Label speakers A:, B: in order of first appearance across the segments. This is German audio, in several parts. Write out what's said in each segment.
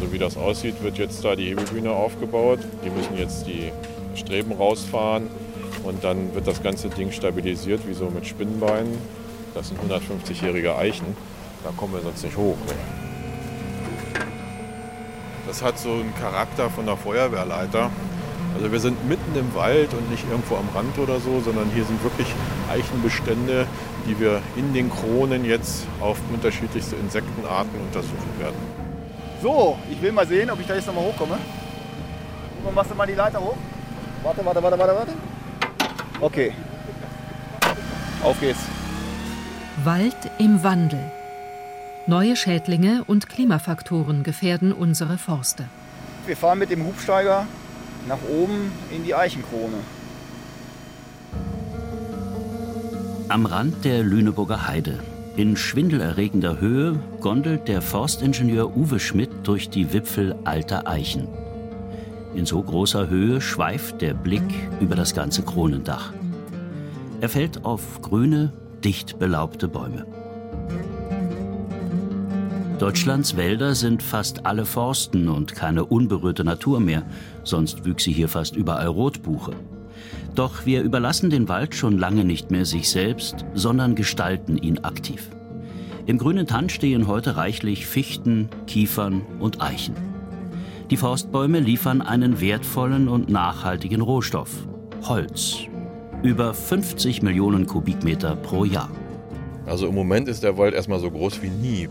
A: So wie das aussieht, wird jetzt da die Hebebühne aufgebaut. Die müssen jetzt die Streben rausfahren und dann wird das ganze Ding stabilisiert, wie so mit Spinnenbeinen. Das sind 150-jährige Eichen. Da kommen wir sonst nicht hoch. Ne? Das hat so einen Charakter von der Feuerwehrleiter. Also wir sind mitten im Wald und nicht irgendwo am Rand oder so, sondern hier sind wirklich Eichenbestände, die wir in den Kronen jetzt auf unterschiedlichste Insektenarten untersuchen werden.
B: So, ich will mal sehen, ob ich da jetzt nochmal hochkomme. Wo machst du mal die Leiter hoch? Warte, warte, warte, warte, warte. Okay. Auf geht's.
C: Wald im Wandel. Neue Schädlinge und Klimafaktoren gefährden unsere Forste.
B: Wir fahren mit dem Hubsteiger nach oben in die Eichenkrone.
D: Am Rand der Lüneburger Heide, in schwindelerregender Höhe, gondelt der Forstingenieur Uwe Schmidt durch die Wipfel alter Eichen. In so großer Höhe schweift der Blick über das ganze Kronendach. Er fällt auf grüne, dicht belaubte Bäume. Deutschlands Wälder sind fast alle Forsten und keine unberührte Natur mehr, sonst wüchse hier fast überall Rotbuche. Doch wir überlassen den Wald schon lange nicht mehr sich selbst, sondern gestalten ihn aktiv. Im grünen Tann stehen heute reichlich Fichten, Kiefern und Eichen. Die Forstbäume liefern einen wertvollen und nachhaltigen Rohstoff, Holz. Über 50 Millionen Kubikmeter pro Jahr.
A: Also im Moment ist der Wald erstmal so groß wie nie.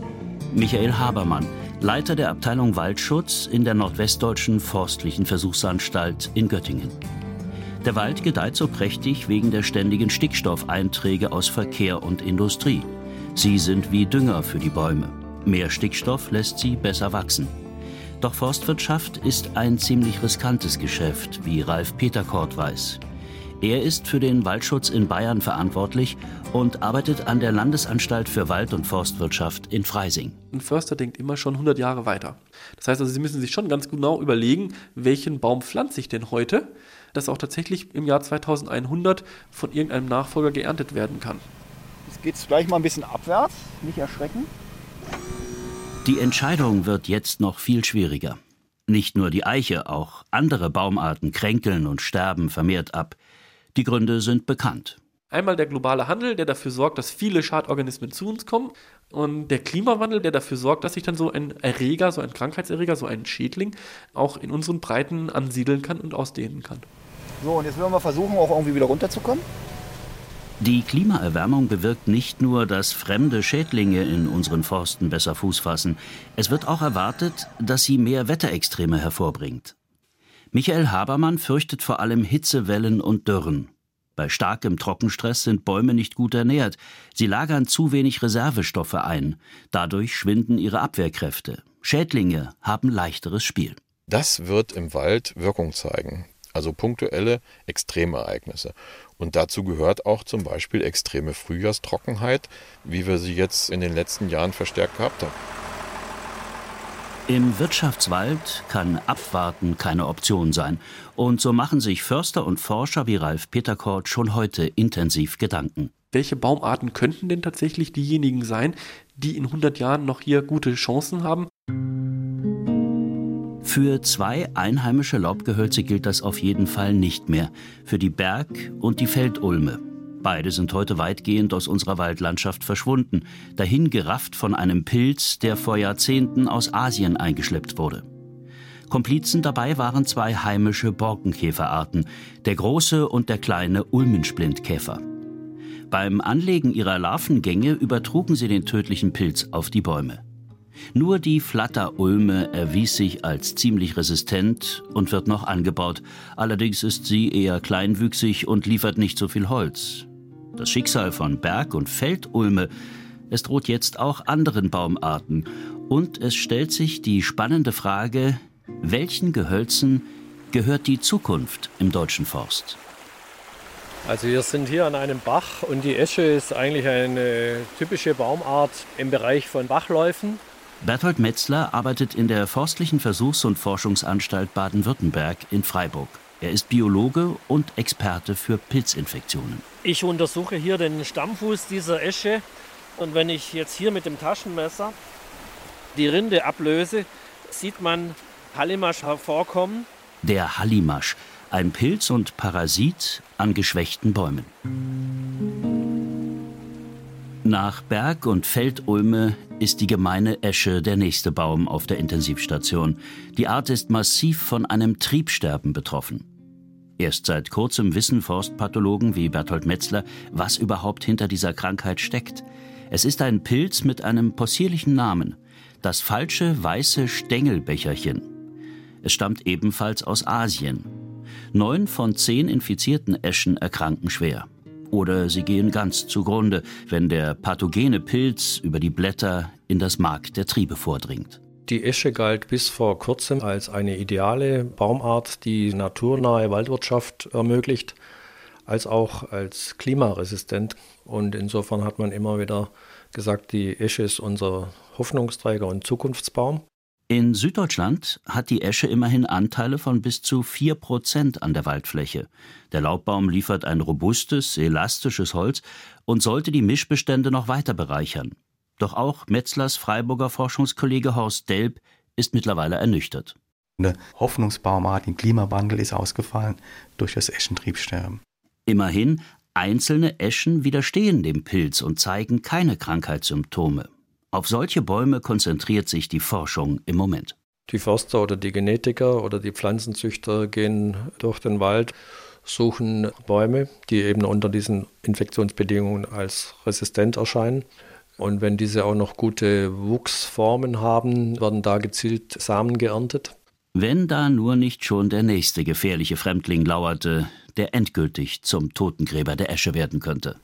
D: Michael Habermann, Leiter der Abteilung Waldschutz in der Nordwestdeutschen Forstlichen Versuchsanstalt in Göttingen. Der Wald gedeiht so prächtig wegen der ständigen Stickstoffeinträge aus Verkehr und Industrie. Sie sind wie Dünger für die Bäume. Mehr Stickstoff lässt sie besser wachsen. Doch Forstwirtschaft ist ein ziemlich riskantes Geschäft, wie Ralf Peterkort weiß. Er ist für den Waldschutz in Bayern verantwortlich und arbeitet an der Landesanstalt für Wald- und Forstwirtschaft in Freising.
E: Ein Förster denkt immer schon 100 Jahre weiter. Das heißt also, Sie müssen sich schon ganz genau überlegen, welchen Baum pflanze ich denn heute, dass auch tatsächlich im Jahr 2100 von irgendeinem Nachfolger geerntet werden kann.
B: Jetzt geht es gleich mal ein bisschen abwärts, nicht erschrecken.
D: Die Entscheidung wird jetzt noch viel schwieriger. Nicht nur die Eiche, auch andere Baumarten kränkeln und sterben vermehrt ab. Die Gründe sind bekannt.
E: Einmal der globale Handel, der dafür sorgt, dass viele Schadorganismen zu uns kommen. Und der Klimawandel, der dafür sorgt, dass sich dann so ein Erreger, so ein Krankheitserreger, so ein Schädling auch in unseren Breiten ansiedeln kann und ausdehnen kann.
B: So, und jetzt werden wir versuchen, auch irgendwie wieder runterzukommen.
D: Die Klimaerwärmung bewirkt nicht nur, dass fremde Schädlinge in unseren Forsten besser Fuß fassen. Es wird auch erwartet, dass sie mehr Wetterextreme hervorbringt. Michael Habermann fürchtet vor allem Hitzewellen und Dürren. Bei starkem Trockenstress sind Bäume nicht gut ernährt. Sie lagern zu wenig Reservestoffe ein. Dadurch schwinden ihre Abwehrkräfte. Schädlinge haben leichteres Spiel.
A: Das wird im Wald Wirkung zeigen. Also punktuelle Extremereignisse. Und dazu gehört auch zum Beispiel extreme Frühjahrstrockenheit, wie wir sie jetzt in den letzten Jahren verstärkt gehabt haben.
D: Im Wirtschaftswald kann Abwarten keine Option sein. Und so machen sich Förster und Forscher wie Ralf Peterkort schon heute intensiv Gedanken.
E: Welche Baumarten könnten denn tatsächlich diejenigen sein, die in 100 Jahren noch hier gute Chancen haben?
D: Für zwei einheimische Laubgehölze gilt das auf jeden Fall nicht mehr. Für die Berg- und die Feldulme. Beide sind heute weitgehend aus unserer Waldlandschaft verschwunden, dahin gerafft von einem Pilz, der vor Jahrzehnten aus Asien eingeschleppt wurde. Komplizen dabei waren zwei heimische Borkenkäferarten, der große und der kleine Ulmensplintkäfer. Beim Anlegen ihrer Larvengänge übertrugen sie den tödlichen Pilz auf die Bäume. Nur die Flatterulme erwies sich als ziemlich resistent und wird noch angebaut. Allerdings ist sie eher kleinwüchsig und liefert nicht so viel Holz. Das Schicksal von Berg- und Feldulme, es droht jetzt auch anderen Baumarten. Und es stellt sich die spannende Frage, welchen Gehölzen gehört die Zukunft im deutschen Forst?
F: Also wir sind hier an einem Bach und die Esche ist eigentlich eine typische Baumart im Bereich von Bachläufen.
D: Berthold Metzler arbeitet in der Forstlichen Versuchs- und Forschungsanstalt Baden-Württemberg in Freiburg. Er ist Biologe und Experte für Pilzinfektionen.
F: Ich untersuche hier den Stammfuß dieser Esche und wenn ich jetzt hier mit dem Taschenmesser die Rinde ablöse, sieht man Hallimasch hervorkommen.
D: Der Hallimasch, ein Pilz und Parasit an geschwächten Bäumen. Nach Berg- und Feldulme ist die gemeine Esche der nächste Baum auf der Intensivstation. Die Art ist massiv von einem Triebsterben betroffen. Erst seit kurzem wissen Forstpathologen wie Berthold Metzler, was überhaupt hinter dieser Krankheit steckt. Es ist ein Pilz mit einem possierlichen Namen, das falsche weiße Stängelbecherchen. Es stammt ebenfalls aus Asien. Neun von zehn infizierten Eschen erkranken schwer. Oder sie gehen ganz zugrunde, wenn der pathogene Pilz über die Blätter in das Mark der Triebe vordringt.
F: Die Esche galt bis vor kurzem als eine ideale Baumart, die naturnahe Waldwirtschaft ermöglicht, als auch als klimaresistent. Und insofern hat man immer wieder gesagt, die Esche ist unser Hoffnungsträger und Zukunftsbaum.
D: In Süddeutschland hat die Esche immerhin Anteile von bis zu 4 Prozent an der Waldfläche. Der Laubbaum liefert ein robustes, elastisches Holz und sollte die Mischbestände noch weiter bereichern. Doch auch Metzlers Freiburger Forschungskollege Horst Delb ist mittlerweile ernüchtert.
G: Eine Hoffnungsbaumart im Klimawandel ist ausgefallen durch das Eschentriebsterben.
D: Immerhin, einzelne Eschen widerstehen dem Pilz und zeigen keine Krankheitssymptome. Auf solche Bäume konzentriert sich die Forschung im Moment.
F: Die Förster oder die Genetiker oder die Pflanzenzüchter gehen durch den Wald, suchen Bäume, die eben unter diesen Infektionsbedingungen als resistent erscheinen. Und wenn diese auch noch gute Wuchsformen haben, werden da gezielt Samen geerntet.
D: Wenn da nur nicht schon der nächste gefährliche Fremdling lauerte, der endgültig zum Totengräber der Esche werden könnte.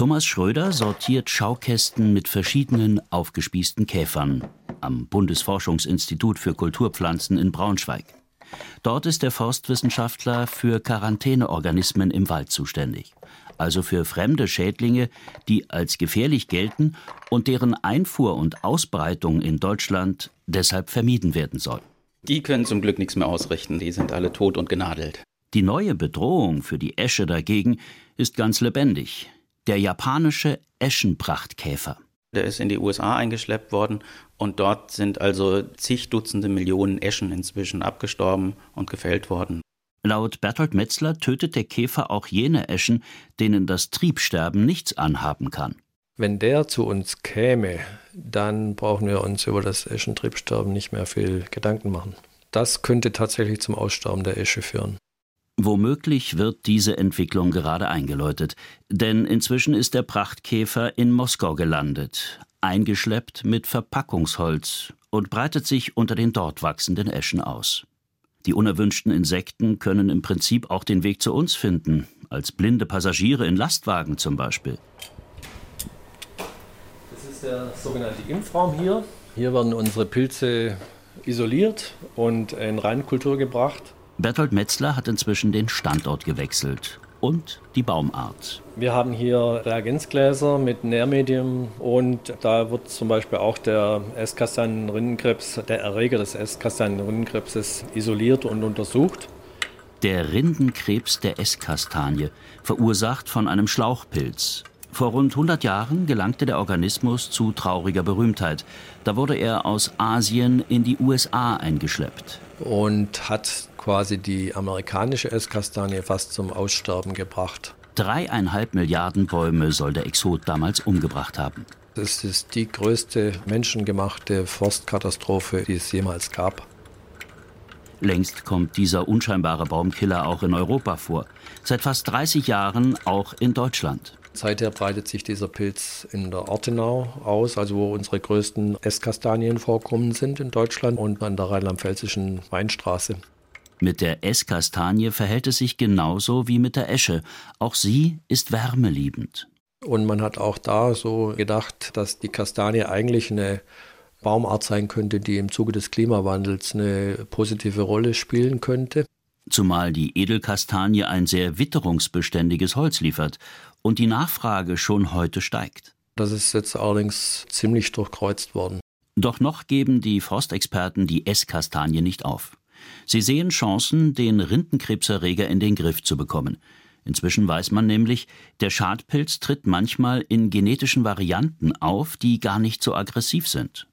D: Thomas Schröder sortiert Schaukästen mit verschiedenen aufgespießten Käfern am Bundesforschungsinstitut für Kulturpflanzen in Braunschweig. Dort ist der Forstwissenschaftler für Quarantäneorganismen im Wald zuständig, also für fremde Schädlinge, die als gefährlich gelten und deren Einfuhr und Ausbreitung in Deutschland deshalb vermieden werden soll.
H: Die können zum Glück nichts mehr ausrichten, die sind alle tot und genadelt.
D: Die neue Bedrohung für die Esche dagegen ist ganz lebendig. Der japanische Eschenprachtkäfer.
H: Der ist in die USA eingeschleppt worden und dort sind also zig Dutzende Millionen Eschen inzwischen abgestorben und gefällt worden.
D: Laut Bertolt Metzler tötet der Käfer auch jene Eschen, denen das Triebsterben nichts anhaben kann.
F: Wenn der zu uns käme, dann brauchen wir uns über das Eschentriebsterben nicht mehr viel Gedanken machen. Das könnte tatsächlich zum Aussterben der Esche führen.
D: Womöglich wird diese Entwicklung gerade eingeläutet, denn inzwischen ist der Prachtkäfer in Moskau gelandet, eingeschleppt mit Verpackungsholz und breitet sich unter den dort wachsenden Eschen aus. Die unerwünschten Insekten können im Prinzip auch den Weg zu uns finden, als blinde Passagiere in Lastwagen zum Beispiel.
F: Das ist der sogenannte Impfraum hier. Hier werden unsere Pilze isoliert und in Reinkultur gebracht.
D: Bertolt Metzler hat inzwischen den Standort gewechselt und die Baumart.
F: Wir haben hier Reagenzgläser mit Nährmedium und da wird zum Beispiel auch der Esskastanienrindenkrebs, der Erreger des Esskastanienrindenkrebses, isoliert und untersucht.
D: Der Rindenkrebs der Esskastanie, verursacht von einem Schlauchpilz. Vor rund 100 Jahren gelangte der Organismus zu trauriger Berühmtheit. Da wurde er aus Asien in die USA eingeschleppt.
F: Und hat quasi die amerikanische Esskastanie fast zum Aussterben gebracht.
D: Dreieinhalb Milliarden Bäume soll der Exot damals umgebracht haben.
F: Das ist die größte menschengemachte Forstkatastrophe, die es jemals gab.
D: Längst kommt dieser unscheinbare Baumkiller auch in Europa vor. Seit fast 30 Jahren auch in Deutschland.
F: Seither breitet sich dieser Pilz in der Ortenau aus, also wo unsere größten Esskastanienvorkommen sind in Deutschland und an der rheinland-pfälzischen Weinstraße.
D: Mit der Esskastanie verhält es sich genauso wie mit der Esche. Auch sie ist wärmeliebend.
F: Und man hat auch da so gedacht, dass die Kastanie eigentlich eine Baumart sein könnte, die im Zuge des Klimawandels eine positive Rolle spielen könnte.
D: Zumal die Edelkastanie ein sehr witterungsbeständiges Holz liefert und die Nachfrage schon heute steigt.
F: Das ist jetzt allerdings ziemlich durchkreuzt worden.
D: Doch noch geben die Forstexperten die Esskastanie nicht auf. Sie sehen Chancen, den Rindenkrebserreger in den Griff zu bekommen. Inzwischen weiß man nämlich, der Schadpilz tritt manchmal in genetischen Varianten auf, die gar nicht so aggressiv sind.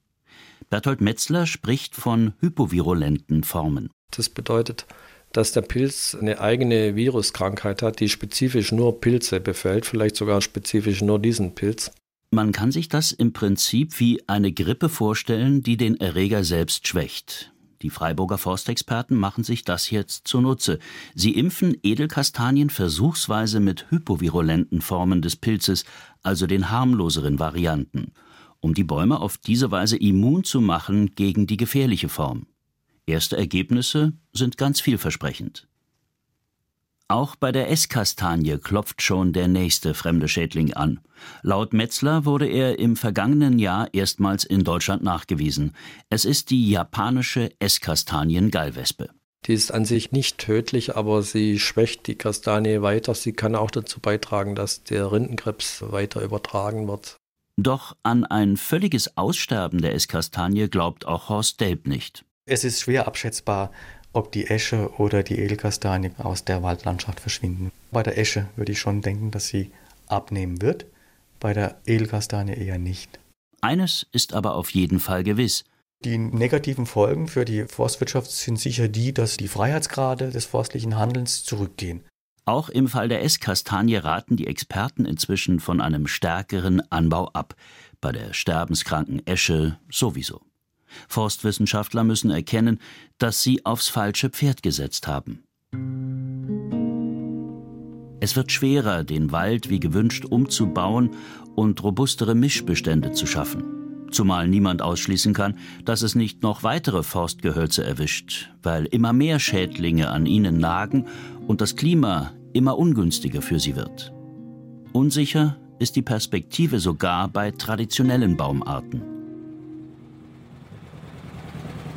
D: Berthold Metzler spricht von hypovirulenten Formen.
F: Das bedeutet, dass der Pilz eine eigene Viruskrankheit hat, die spezifisch nur Pilze befällt, vielleicht sogar spezifisch nur diesen Pilz.
D: Man kann sich das im Prinzip wie eine Grippe vorstellen, die den Erreger selbst schwächt. Die Freiburger Forstexperten machen sich das jetzt zunutze. Sie impfen Edelkastanien versuchsweise mit hypovirulenten Formen des Pilzes, also den harmloseren Varianten, um die Bäume auf diese Weise immun zu machen gegen die gefährliche Form. Erste Ergebnisse sind ganz vielversprechend. Auch bei der Esskastanie klopft schon der nächste fremde Schädling an. Laut Metzler wurde er im vergangenen Jahr erstmals in Deutschland nachgewiesen. Es ist die japanische Esskastanien-Gallwespe.
F: Die ist an sich nicht tödlich, aber sie schwächt die Kastanie weiter. Sie kann auch dazu beitragen, dass der Rindenkrebs weiter übertragen wird.
D: Doch an ein völliges Aussterben der Esskastanie glaubt auch Horst Delb nicht.
G: Es ist schwer abschätzbar, ob die Esche oder die Edelkastanie aus der Waldlandschaft verschwinden. Bei der Esche würde ich schon denken, dass sie abnehmen wird, bei der Edelkastanie eher nicht.
D: Eines ist aber auf jeden Fall gewiss.
G: Die negativen Folgen für die Forstwirtschaft sind sicher die, dass die Freiheitsgrade des forstlichen Handelns zurückgehen.
D: Auch im Fall der Esskastanie raten die Experten inzwischen von einem stärkeren Anbau ab, bei der sterbenskranken Esche sowieso. Forstwissenschaftler müssen erkennen, dass sie aufs falsche Pferd gesetzt haben. Es wird schwerer, den Wald wie gewünscht umzubauen und robustere Mischbestände zu schaffen. Zumal niemand ausschließen kann, dass es nicht noch weitere Forstgehölze erwischt, weil immer mehr Schädlinge an ihnen nagen und das Klima immer ungünstiger für sie wird. Unsicher ist die Perspektive sogar bei traditionellen Baumarten.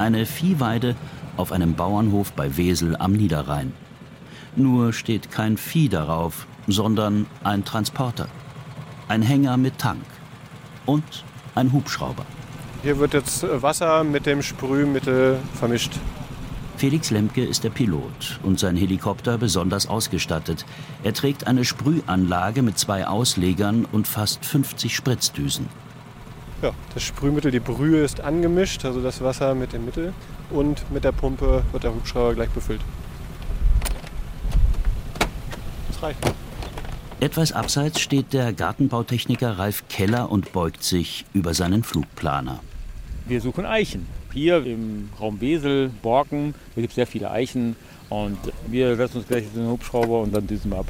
D: Eine Viehweide auf einem Bauernhof bei Wesel am Niederrhein. Nur steht kein Vieh darauf, sondern ein Transporter. Ein Hänger mit Tank und ein Hubschrauber.
I: Hier wird jetzt Wasser mit dem Sprühmittel vermischt.
D: Felix Lemke ist der Pilot und sein Helikopter besonders ausgestattet. Er trägt eine Sprühanlage mit zwei Auslegern und fast 50 Spritzdüsen.
I: Ja, das Sprühmittel, die Brühe ist angemischt, also das Wasser mit dem Mittel. Und mit der Pumpe wird der Hubschrauber gleich befüllt. Das reicht.
D: Etwas abseits steht der Gartenbautechniker Ralf Keller und beugt sich über seinen Flugplaner.
J: Wir suchen Eichen. Hier im Raum Wesel, Borken, da gibt es sehr viele Eichen. Und wir setzen uns gleich in den Hubschrauber und dann düsen wir ab.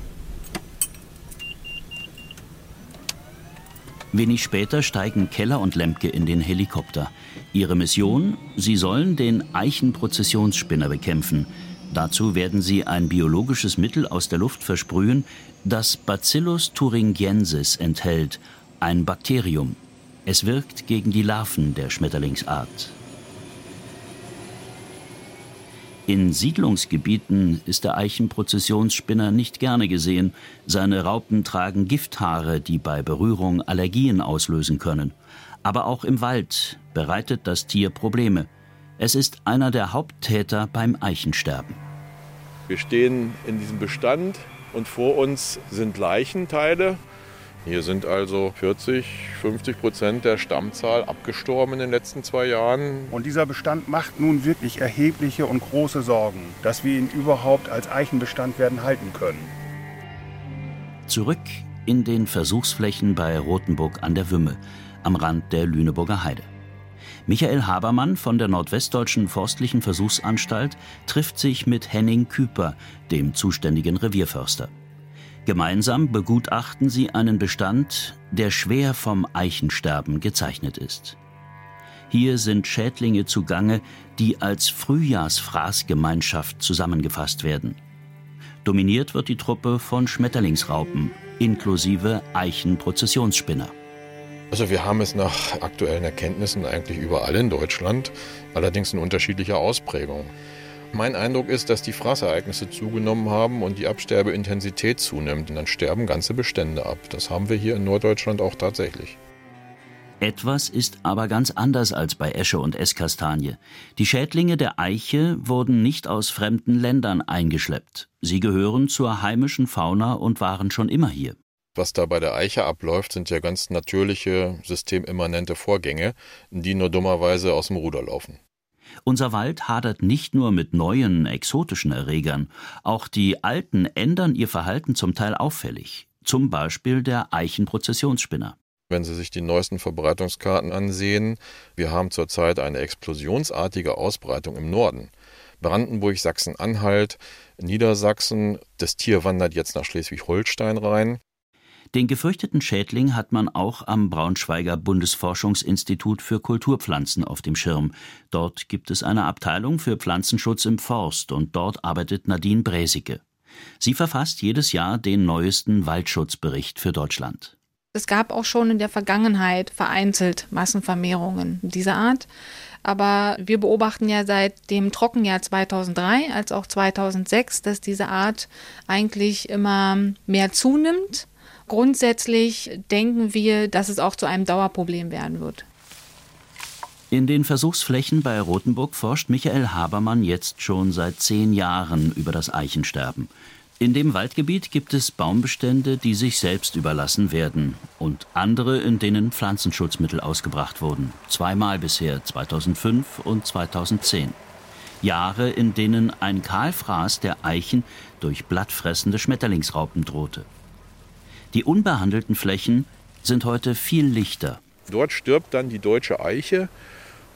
D: Wenig später steigen Keller und Lemke in den Helikopter. Ihre Mission? Sie sollen den Eichenprozessionsspinner bekämpfen. Dazu werden sie ein biologisches Mittel aus der Luft versprühen, das Bacillus thuringiensis enthält, ein Bakterium. Es wirkt gegen die Larven der Schmetterlingsart. In Siedlungsgebieten ist der Eichenprozessionsspinner nicht gerne gesehen. Seine Raupen tragen Gifthaare, die bei Berührung Allergien auslösen können. Aber auch im Wald bereitet das Tier Probleme. Es ist einer der Haupttäter beim Eichensterben.
A: Wir stehen in diesem Bestand und vor uns sind Leichenteile. Hier sind also 40, 50 Prozent der Stammzahl abgestorben in den letzten zwei Jahren.
B: Und dieser Bestand macht nun wirklich erhebliche und große Sorgen, dass wir ihn überhaupt als Eichenbestand werden halten können.
D: Zurück in den Versuchsflächen bei Rothenburg an der Wümme, am Rand der Lüneburger Heide. Michael Habermann von der Nordwestdeutschen Forstlichen Versuchsanstalt trifft sich mit Henning Küper, dem zuständigen Revierförster. Gemeinsam begutachten sie einen Bestand, der schwer vom Eichensterben gezeichnet ist. Hier sind Schädlinge zugange, die als Frühjahrsfraßgemeinschaft zusammengefasst werden. Dominiert wird die Truppe von Schmetterlingsraupen inklusive Eichenprozessionsspinner.
A: Also wir haben es nach aktuellen Erkenntnissen eigentlich überall in Deutschland, allerdings in unterschiedlicher Ausprägung. Mein Eindruck ist, dass die Frassereignisse zugenommen haben und die Absterbeintensität zunimmt. Und dann sterben ganze Bestände ab. Das haben wir hier in Norddeutschland auch tatsächlich.
D: Etwas ist aber ganz anders als bei Esche und Esskastanie. Die Schädlinge der Eiche wurden nicht aus fremden Ländern eingeschleppt. Sie gehören zur heimischen Fauna und waren schon immer hier.
A: Was da bei der Eiche abläuft, sind ja ganz natürliche, systemimmanente Vorgänge, die nur dummerweise aus dem Ruder laufen.
D: Unser Wald hadert nicht nur mit neuen, exotischen Erregern, auch die alten ändern ihr Verhalten zum Teil auffällig. Zum Beispiel der Eichenprozessionsspinner.
A: Wenn Sie sich die neuesten Verbreitungskarten ansehen, wir haben zurzeit eine explosionsartige Ausbreitung im Norden. Brandenburg, Sachsen-Anhalt, Niedersachsen. Das Tier wandert jetzt nach Schleswig-Holstein rein.
D: Den gefürchteten Schädling hat man auch am Braunschweiger Bundesforschungsinstitut für Kulturpflanzen auf dem Schirm. Dort gibt es eine Abteilung für Pflanzenschutz im Forst und dort arbeitet Nadine Bräsicke. Sie verfasst jedes Jahr den neuesten Waldschutzbericht für Deutschland.
K: Es gab auch schon in der Vergangenheit vereinzelt Massenvermehrungen dieser Art. Aber wir beobachten ja seit dem Trockenjahr 2003 als auch 2006, dass diese Art eigentlich immer mehr zunimmt. Grundsätzlich denken wir, dass es auch zu einem Dauerproblem werden wird.
D: In den Versuchsflächen bei Rothenburg forscht Michael Habermann jetzt schon seit zehn Jahren über das Eichensterben. In dem Waldgebiet gibt es Baumbestände, die sich selbst überlassen werden und andere, in denen Pflanzenschutzmittel ausgebracht wurden. Zweimal bisher, 2005 und 2010. Jahre, in denen ein Kahlfraß der Eichen durch blattfressende Schmetterlingsraupen drohte. Die unbehandelten Flächen sind heute viel lichter.
A: Dort stirbt dann die deutsche Eiche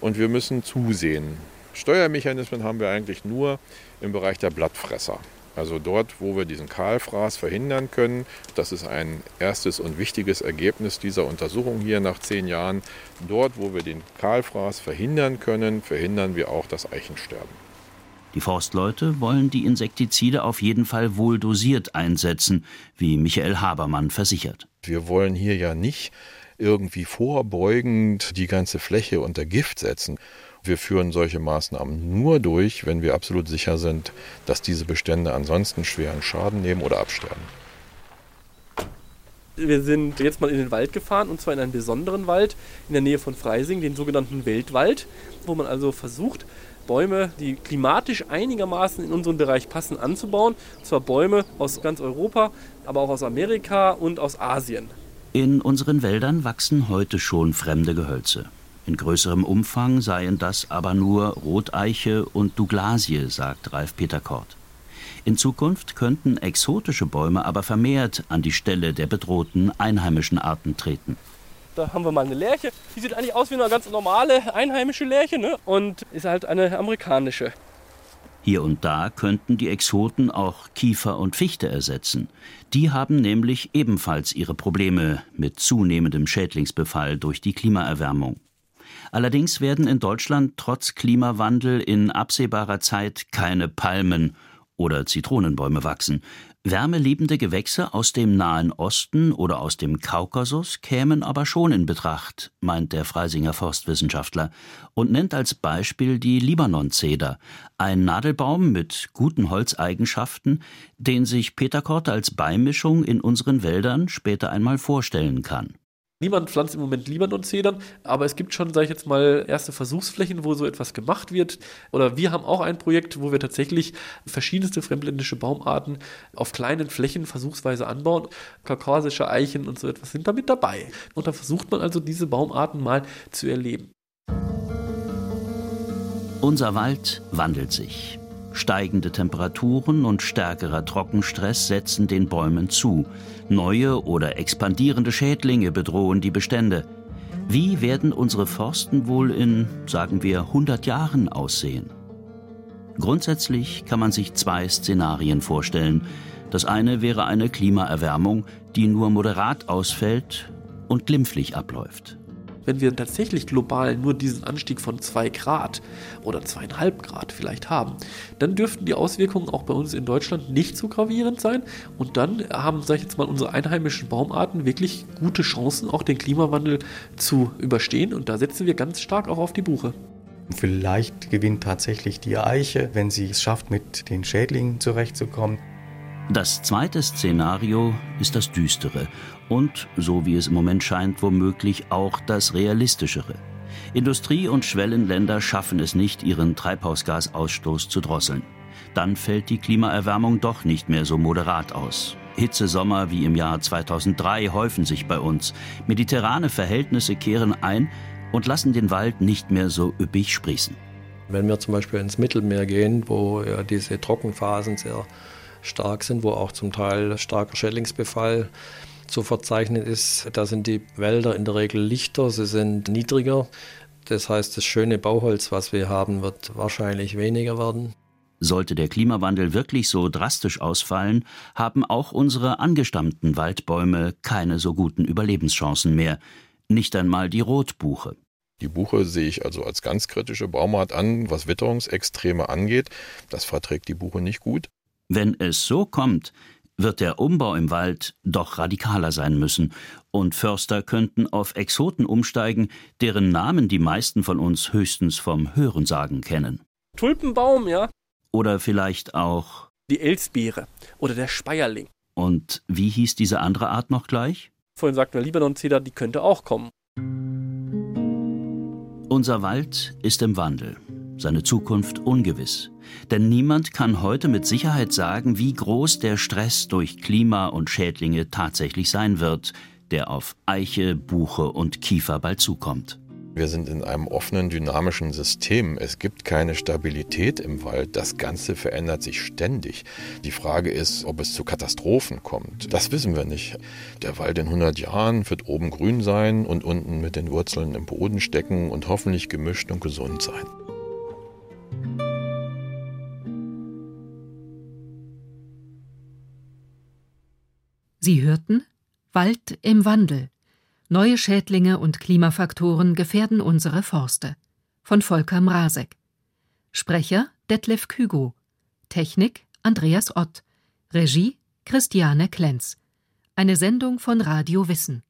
A: und wir müssen zusehen. Steuermechanismen haben wir eigentlich nur im Bereich der Blattfresser. Also dort, wo wir diesen Kahlfraß verhindern können, das ist ein erstes und wichtiges Ergebnis dieser Untersuchung hier nach zehn Jahren. Dort, wo wir den Kahlfraß verhindern können, verhindern wir auch das Eichensterben.
D: Die Forstleute wollen die Insektizide auf jeden Fall wohl dosiert einsetzen, wie Michael Habermann versichert.
A: Wir wollen hier ja nicht irgendwie vorbeugend die ganze Fläche unter Gift setzen. Wir führen solche Maßnahmen nur durch, wenn wir absolut sicher sind, dass diese Bestände ansonsten schweren Schaden nehmen oder absterben.
E: Wir sind jetzt mal in den Wald gefahren und zwar in einen besonderen Wald in der Nähe von Freising, den sogenannten Weltwald, wo man also versucht, Bäume, die klimatisch einigermaßen in unseren Bereich passen, anzubauen. Und zwar Bäume aus ganz Europa, aber auch aus Amerika und aus Asien.
D: In unseren Wäldern wachsen heute schon fremde Gehölze. In größerem Umfang seien das aber nur Roteiche und Douglasie, sagt Ralf Peter Kort. In Zukunft könnten exotische Bäume aber vermehrt an die Stelle der bedrohten einheimischen Arten treten.
E: Da haben wir mal eine Lärche. Die sieht eigentlich aus wie eine ganz normale einheimische Lärche ne? und ist halt eine amerikanische.
D: Hier und da könnten die Exoten auch Kiefer und Fichte ersetzen. Die haben nämlich ebenfalls ihre Probleme mit zunehmendem Schädlingsbefall durch die Klimaerwärmung. Allerdings werden in Deutschland trotz Klimawandel in absehbarer Zeit keine Palmen oder Zitronenbäume wachsen. Wärmeliebende Gewächse aus dem Nahen Osten oder aus dem Kaukasus kämen aber schon in Betracht, meint der Freisinger Forstwissenschaftler und nennt als Beispiel die Libanon-Zeder, ein Nadelbaum mit guten Holzeigenschaften, den sich Peter Kort als Beimischung in unseren Wäldern später einmal vorstellen kann.
E: Niemand pflanzt im Moment Libanon-Zedern, aber es gibt schon, sage ich jetzt mal, erste Versuchsflächen, wo so etwas gemacht wird. Oder wir haben auch ein Projekt, wo wir tatsächlich verschiedenste fremdländische Baumarten auf kleinen Flächen versuchsweise anbauen. Kaukasische Eichen und so etwas sind damit dabei. Und da versucht man also, diese Baumarten mal zu erleben.
D: Unser Wald wandelt sich. Steigende Temperaturen und stärkerer Trockenstress setzen den Bäumen zu. Neue oder expandierende Schädlinge bedrohen die Bestände. Wie werden unsere Forsten wohl in, sagen wir, 100 Jahren aussehen? Grundsätzlich kann man sich zwei Szenarien vorstellen. Das eine wäre eine Klimaerwärmung, die nur moderat ausfällt und glimpflich abläuft
E: wenn wir tatsächlich global nur diesen Anstieg von 2 Grad oder 2,5 Grad vielleicht haben, dann dürften die Auswirkungen auch bei uns in Deutschland nicht so gravierend sein. Und dann haben, sage ich jetzt mal, unsere einheimischen Baumarten wirklich gute Chancen, auch den Klimawandel zu überstehen. Und da setzen wir ganz stark auch auf die Buche.
G: Vielleicht gewinnt tatsächlich die Eiche, wenn sie es schafft, mit den Schädlingen zurechtzukommen.
D: Das zweite Szenario ist das düstere und, so wie es im Moment scheint, womöglich auch das realistischere. Industrie- und Schwellenländer schaffen es nicht, ihren Treibhausgasausstoß zu drosseln. Dann fällt die Klimaerwärmung doch nicht mehr so moderat aus. Hitzesommer wie im Jahr 2003 häufen sich bei uns. Mediterrane Verhältnisse kehren ein und lassen den Wald nicht mehr so üppig sprießen.
F: Wenn wir zum Beispiel ins Mittelmeer gehen, wo ja diese Trockenphasen sehr stark sind, wo auch zum Teil starker Schädlingsbefall zu verzeichnen ist, da sind die Wälder in der Regel lichter, sie sind niedriger. Das heißt, das schöne Bauholz, was wir haben, wird wahrscheinlich weniger werden.
D: Sollte der Klimawandel wirklich so drastisch ausfallen, haben auch unsere angestammten Waldbäume keine so guten Überlebenschancen mehr. Nicht einmal die Rotbuche.
A: Die Buche sehe ich also als ganz kritische Baumart an, was Witterungsextreme angeht. Das verträgt die Buche nicht gut.
D: Wenn es so kommt, wird der Umbau im Wald doch radikaler sein müssen, und Förster könnten auf Exoten umsteigen, deren Namen die meisten von uns höchstens vom Hörensagen kennen.
E: Tulpenbaum, ja.
D: Oder vielleicht auch
E: die Elsbeere oder der Speierling.
D: Und wie hieß diese andere Art noch gleich?
E: Vorhin sagten wir Libanon-Zeder, die könnte auch kommen.
D: Unser Wald ist im Wandel, seine Zukunft ungewiss. Denn niemand kann heute mit Sicherheit sagen, wie groß der Stress durch Klima und Schädlinge tatsächlich sein wird, der auf Eiche, Buche und Kiefer bald zukommt.
A: Wir sind in einem offenen, dynamischen System. Es gibt keine Stabilität im Wald. Das Ganze verändert sich ständig. Die Frage ist, ob es zu Katastrophen kommt. Das wissen wir nicht. Der Wald in 100 Jahren wird oben grün sein und unten mit den Wurzeln im Boden stecken und hoffentlich gemischt und gesund sein.
C: Sie hörten Wald im Wandel. Neue Schädlinge und Klimafaktoren gefährden unsere Forste. Von Volker Mrazek. Sprecher Detlef Kügo. Technik Andreas Ott. Regie Christiane Klenz. Eine Sendung von Radio Wissen.